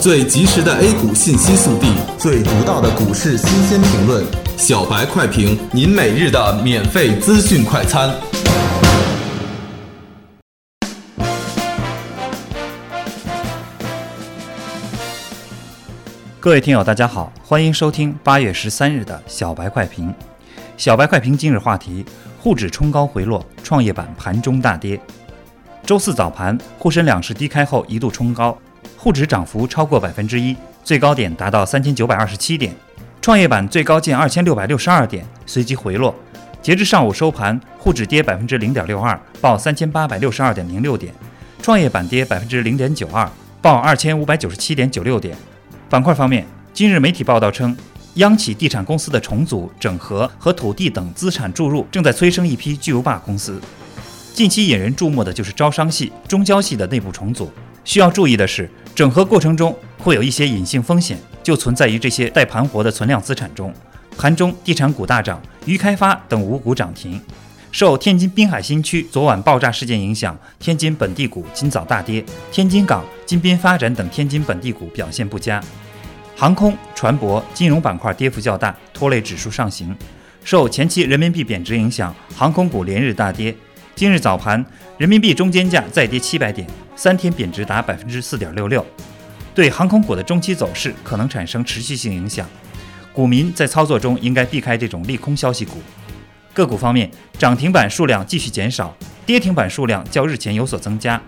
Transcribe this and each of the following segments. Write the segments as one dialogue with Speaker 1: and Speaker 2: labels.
Speaker 1: 最及时的 A 股信息速递，
Speaker 2: 最独到的股市新鲜评论，
Speaker 1: 小白快评，您每日的免费资讯快餐。
Speaker 3: 各位听友，大家好，欢迎收听八月十三日的小白快评。小白快评今日话题：沪指冲高回落，创业板盘中大跌。周四早盘，沪深两市低开后一度冲高，沪指涨幅超过百分之一，最高点达到三千九百二十七点，创业板最高近二千六百六十二点，随即回落。截至上午收盘，沪指跌百分之零点六二，报三千八百六十二点零六点；创业板跌百分之零点九二，报二千五百九十七点九六点。板块方面，今日媒体报道称，央企地产公司的重组、整合和土地等资产注入正在催生一批巨无霸公司。近期引人注目的就是招商系、中交系的内部重组。需要注意的是，整合过程中会有一些隐性风险，就存在于这些待盘活的存量资产中。盘中地产股大涨，渝开发等五股涨停。受天津滨海新区昨晚爆炸事件影响，天津本地股今早大跌，天津港、金滨发展等天津本地股表现不佳。航空、船舶、金融板块跌幅较大，拖累指数上行。受前期人民币贬值影响，航空股连日大跌。今日早盘，人民币中间价再跌七百点，三天贬值达百分之四点六六，对航空股的中期走势可能产生持续性影响。股民在操作中应该避开这种利空消息股。个股方面，涨停板数量继续减少，跌停板数量较日前有所增加。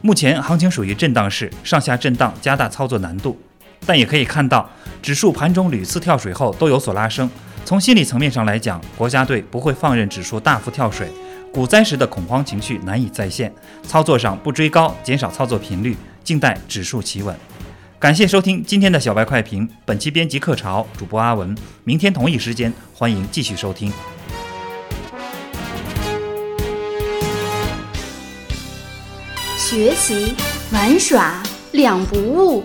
Speaker 3: 目前行情属于震荡市，上下震荡加大操作难度，但也可以看到，指数盘中屡次跳水后都有所拉升。从心理层面上来讲，国家队不会放任指数大幅跳水。股灾时的恐慌情绪难以再现，操作上不追高，减少操作频率，静待指数企稳。感谢收听今天的小白快评，本期编辑客潮，主播阿文。明天同一时间，欢迎继续收听。
Speaker 4: 学习玩耍两不误，